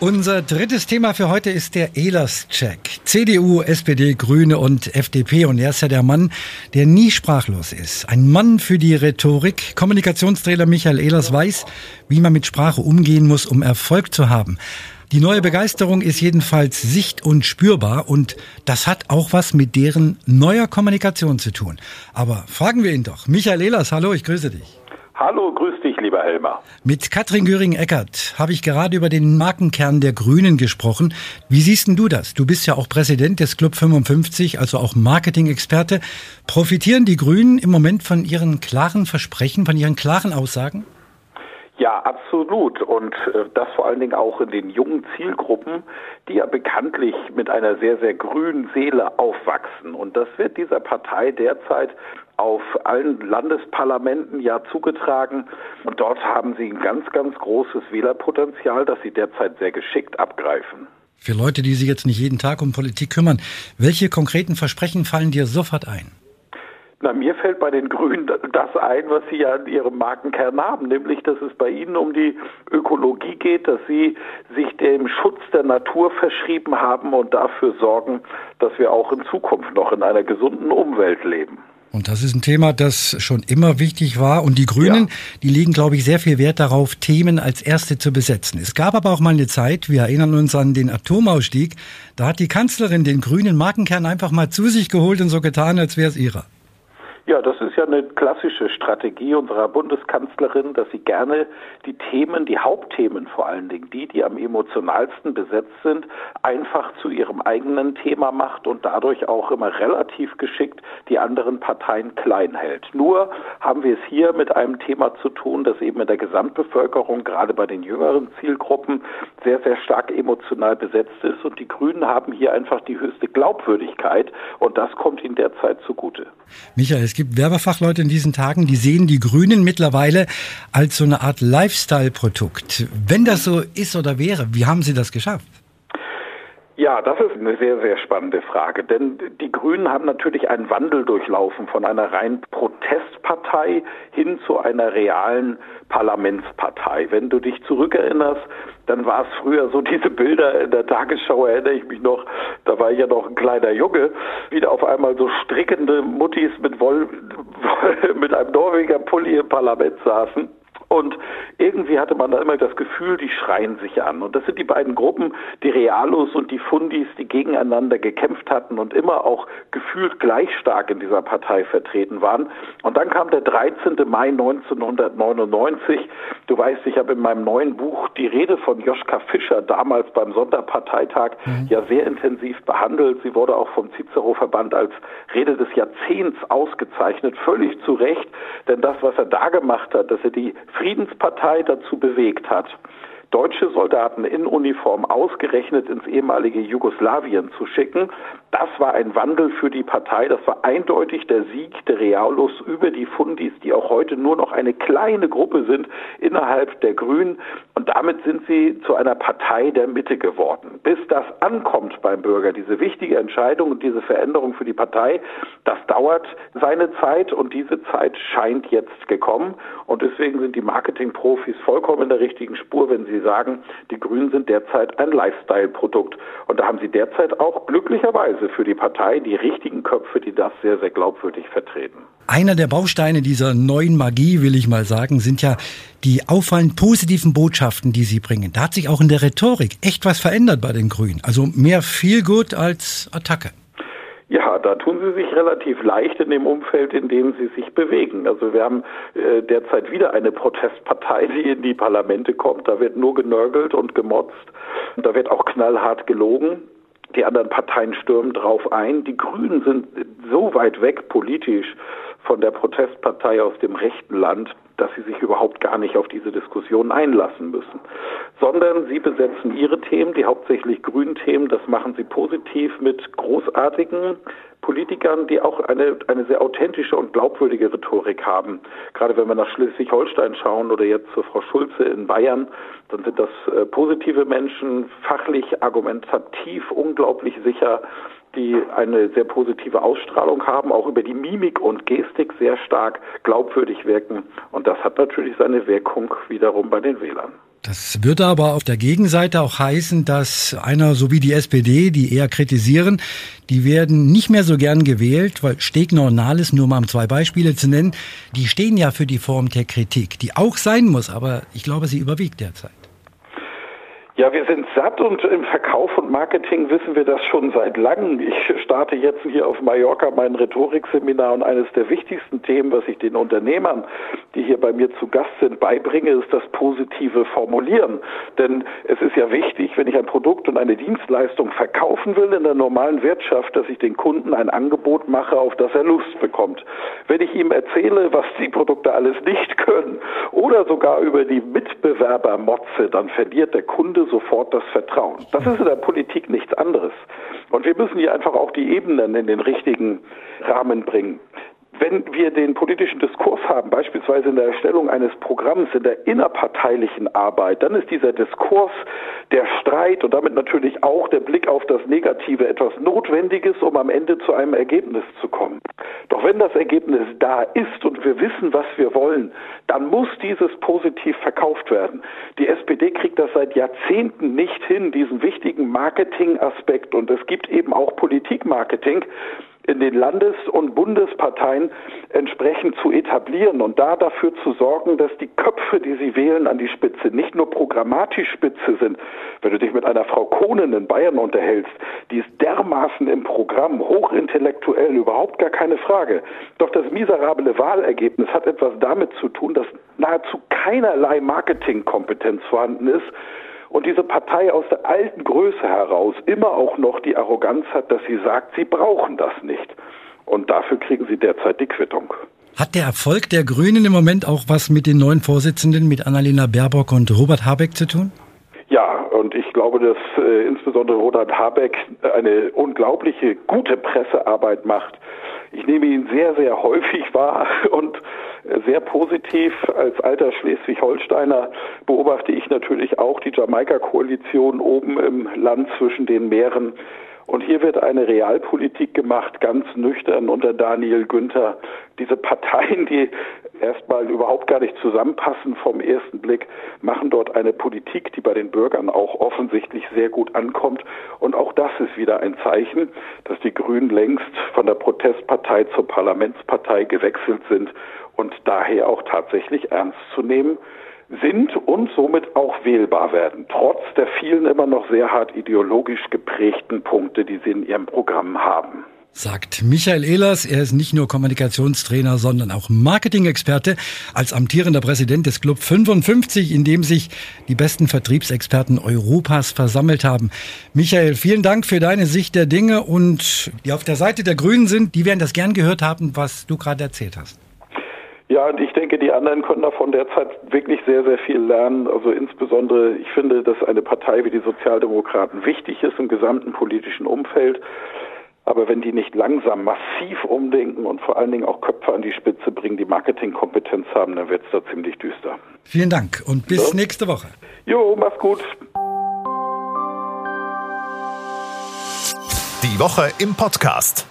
Unser drittes Thema für heute ist der Ehlers-Check. CDU, SPD, Grüne und FDP. Und er ist ja der Mann, der nie sprachlos ist. Ein Mann für die Rhetorik. Kommunikationstrainer Michael Ehlers weiß, wie man mit Sprache umgehen muss, um Erfolg zu haben. Die neue Begeisterung ist jedenfalls sicht- und spürbar und das hat auch was mit deren neuer Kommunikation zu tun. Aber fragen wir ihn doch. Michael Ehlers, hallo, ich grüße dich. Hallo, grüß dich, lieber Helmer. Mit Katrin Göring-Eckert habe ich gerade über den Markenkern der Grünen gesprochen. Wie siehst denn du das? Du bist ja auch Präsident des Club 55, also auch Marketing-Experte. Profitieren die Grünen im Moment von ihren klaren Versprechen, von ihren klaren Aussagen? Ja, absolut. Und äh, das vor allen Dingen auch in den jungen Zielgruppen, die ja bekanntlich mit einer sehr, sehr grünen Seele aufwachsen. Und das wird dieser Partei derzeit auf allen Landesparlamenten ja zugetragen. Und dort haben sie ein ganz, ganz großes Wählerpotenzial, das sie derzeit sehr geschickt abgreifen. Für Leute, die sich jetzt nicht jeden Tag um Politik kümmern, welche konkreten Versprechen fallen dir sofort ein? Na, mir fällt bei den Grünen das ein, was Sie ja in Ihrem Markenkern haben, nämlich, dass es bei Ihnen um die Ökologie geht, dass Sie sich dem Schutz der Natur verschrieben haben und dafür sorgen, dass wir auch in Zukunft noch in einer gesunden Umwelt leben. Und das ist ein Thema, das schon immer wichtig war. Und die Grünen, ja. die legen, glaube ich, sehr viel Wert darauf, Themen als erste zu besetzen. Es gab aber auch mal eine Zeit, wir erinnern uns an den Atomausstieg, da hat die Kanzlerin den grünen Markenkern einfach mal zu sich geholt und so getan, als wäre es ihrer. Ja, das ist ja eine klassische Strategie unserer Bundeskanzlerin, dass sie gerne die Themen, die Hauptthemen vor allen Dingen, die, die am emotionalsten besetzt sind, einfach zu ihrem eigenen Thema macht und dadurch auch immer relativ geschickt die anderen Parteien klein hält. Nur haben wir es hier mit einem Thema zu tun, das eben in der Gesamtbevölkerung, gerade bei den jüngeren Zielgruppen, sehr, sehr stark emotional besetzt ist und die Grünen haben hier einfach die höchste Glaubwürdigkeit und das kommt ihnen derzeit zugute. Michael, es gibt Werbefachleute in diesen Tagen, die sehen die Grünen mittlerweile als so eine Art Lifestyle-Produkt. Wenn das so ist oder wäre, wie haben Sie das geschafft? Ja, das ist eine sehr, sehr spannende Frage. Denn die Grünen haben natürlich einen Wandel durchlaufen von einer rein Protestpartei hin zu einer realen Parlamentspartei. Wenn du dich zurückerinnerst, dann war es früher so diese Bilder in der Tagesschau, erinnere ich mich noch, da war ich ja noch ein kleiner Junge, wie da auf einmal so strickende Muttis mit, Woll, mit einem Norweger Pulli im Parlament saßen. Und irgendwie hatte man da immer das Gefühl, die schreien sich an. Und das sind die beiden Gruppen, die Realos und die Fundis, die gegeneinander gekämpft hatten und immer auch gefühlt gleich stark in dieser Partei vertreten waren. Und dann kam der 13. Mai 1999. Du weißt, ich habe in meinem neuen Buch die Rede von Joschka Fischer damals beim Sonderparteitag mhm. ja sehr intensiv behandelt. Sie wurde auch vom Cicero-Verband als Rede des Jahrzehnts ausgezeichnet, völlig zu Recht. Denn das, was er da gemacht hat, dass er die Friedenspartei dazu bewegt hat, deutsche Soldaten in Uniform ausgerechnet ins ehemalige Jugoslawien zu schicken. Das war ein Wandel für die Partei. Das war eindeutig der Sieg der Realos über die Fundis, die auch heute nur noch eine kleine Gruppe sind innerhalb der Grünen. Und damit sind sie zu einer Partei der Mitte geworden. Bis das ankommt beim Bürger, diese wichtige Entscheidung und diese Veränderung für die Partei, das dauert seine Zeit und diese Zeit scheint jetzt gekommen. Und deswegen sind die Marketingprofis vollkommen in der richtigen Spur, wenn sie Sie sagen, die Grünen sind derzeit ein Lifestyle-Produkt. Und da haben Sie derzeit auch glücklicherweise für die Partei die richtigen Köpfe, die das sehr, sehr glaubwürdig vertreten. Einer der Bausteine dieser neuen Magie, will ich mal sagen, sind ja die auffallend positiven Botschaften, die Sie bringen. Da hat sich auch in der Rhetorik echt was verändert bei den Grünen. Also mehr viel als Attacke. Ja, da tun sie sich relativ leicht in dem Umfeld, in dem sie sich bewegen. Also wir haben äh, derzeit wieder eine Protestpartei, die in die Parlamente kommt. Da wird nur genörgelt und gemotzt. Da wird auch knallhart gelogen. Die anderen Parteien stürmen drauf ein. Die Grünen sind so weit weg politisch von der Protestpartei aus dem rechten Land, dass sie sich überhaupt gar nicht auf diese Diskussion einlassen müssen, sondern sie besetzen ihre Themen, die hauptsächlich grünen Themen, das machen sie positiv mit großartigen Politikern, die auch eine, eine sehr authentische und glaubwürdige Rhetorik haben. Gerade wenn wir nach Schleswig-Holstein schauen oder jetzt zu Frau Schulze in Bayern, dann sind das äh, positive Menschen, fachlich, argumentativ, unglaublich sicher die eine sehr positive Ausstrahlung haben, auch über die Mimik und Gestik sehr stark glaubwürdig wirken. Und das hat natürlich seine Wirkung wiederum bei den Wählern. Das würde aber auf der Gegenseite auch heißen, dass einer so wie die SPD, die eher kritisieren, die werden nicht mehr so gern gewählt, weil Stegner und Nahles, nur mal um zwei Beispiele zu nennen, die stehen ja für die Form der Kritik, die auch sein muss, aber ich glaube, sie überwiegt derzeit. Ja, wir sind satt und im Verkauf und Marketing wissen wir das schon seit langem. Ich starte jetzt hier auf Mallorca mein Rhetorikseminar und eines der wichtigsten Themen, was ich den Unternehmern, die hier bei mir zu Gast sind, beibringe, ist das positive Formulieren. Denn es ist ja wichtig, wenn ich ein Produkt und eine Dienstleistung verkaufen will in der normalen Wirtschaft, dass ich den Kunden ein Angebot mache, auf das er Lust bekommt. Wenn ich ihm erzähle, was die Produkte alles nicht können oder sogar über die Mitbewerber motze, dann verliert der Kunde sofort das Vertrauen. Das ist in der Politik nichts anderes. Und wir müssen hier einfach auch die Ebenen in den richtigen Rahmen bringen. Wenn wir den politischen Diskurs haben, beispielsweise in der Erstellung eines Programms, in der innerparteilichen Arbeit, dann ist dieser Diskurs, der Streit und damit natürlich auch der Blick auf das Negative etwas Notwendiges, um am Ende zu einem Ergebnis zu kommen. Doch wenn das Ergebnis da ist und wir wissen, was wir wollen, dann muss dieses positiv verkauft werden. Die SPD kriegt das seit Jahrzehnten nicht hin, diesen wichtigen Marketingaspekt und es gibt eben auch Politikmarketing, in den Landes- und Bundesparteien entsprechend zu etablieren und da dafür zu sorgen, dass die Köpfe, die sie wählen, an die Spitze nicht nur programmatisch spitze sind. Wenn du dich mit einer Frau Kohnen in Bayern unterhältst, die ist dermaßen im Programm, hochintellektuell, überhaupt gar keine Frage. Doch das miserable Wahlergebnis hat etwas damit zu tun, dass nahezu keinerlei Marketingkompetenz vorhanden ist und diese Partei aus der alten Größe heraus immer auch noch die Arroganz hat, dass sie sagt, sie brauchen das nicht. Und dafür kriegen sie derzeit die Quittung. Hat der Erfolg der Grünen im Moment auch was mit den neuen Vorsitzenden, mit Annalena Baerbock und Robert Habeck zu tun? Ja, und ich glaube, dass äh, insbesondere Robert Habeck eine unglaubliche gute Pressearbeit macht. Ich nehme ihn sehr, sehr häufig wahr und sehr positiv. Als alter Schleswig-Holsteiner beobachte ich natürlich auch die Jamaika-Koalition oben im Land zwischen den Meeren. Und hier wird eine Realpolitik gemacht, ganz nüchtern unter Daniel Günther. Diese Parteien, die erstmal überhaupt gar nicht zusammenpassen vom ersten Blick, machen dort eine Politik, die bei den Bürgern auch offensichtlich sehr gut ankommt. Und auch das ist wieder ein Zeichen, dass die Grünen längst von der Protestpartei zur Parlamentspartei gewechselt sind und daher auch tatsächlich ernst zu nehmen sind und somit auch wählbar werden, trotz der vielen immer noch sehr hart ideologisch geprägten Punkte, die sie in ihrem Programm haben. Sagt Michael Ehlers, er ist nicht nur Kommunikationstrainer, sondern auch Marketing-Experte als amtierender Präsident des Club 55, in dem sich die besten Vertriebsexperten Europas versammelt haben. Michael, vielen Dank für deine Sicht der Dinge und die auf der Seite der Grünen sind, die werden das gern gehört haben, was du gerade erzählt hast. Ja, und ich denke, die anderen können davon derzeit wirklich sehr, sehr viel lernen. Also insbesondere, ich finde, dass eine Partei wie die Sozialdemokraten wichtig ist im gesamten politischen Umfeld. Aber wenn die nicht langsam massiv umdenken und vor allen Dingen auch Köpfe an die Spitze bringen, die Marketingkompetenz haben, dann wird es da ziemlich düster. Vielen Dank und bis so. nächste Woche. Jo, mach's gut. Die Woche im Podcast.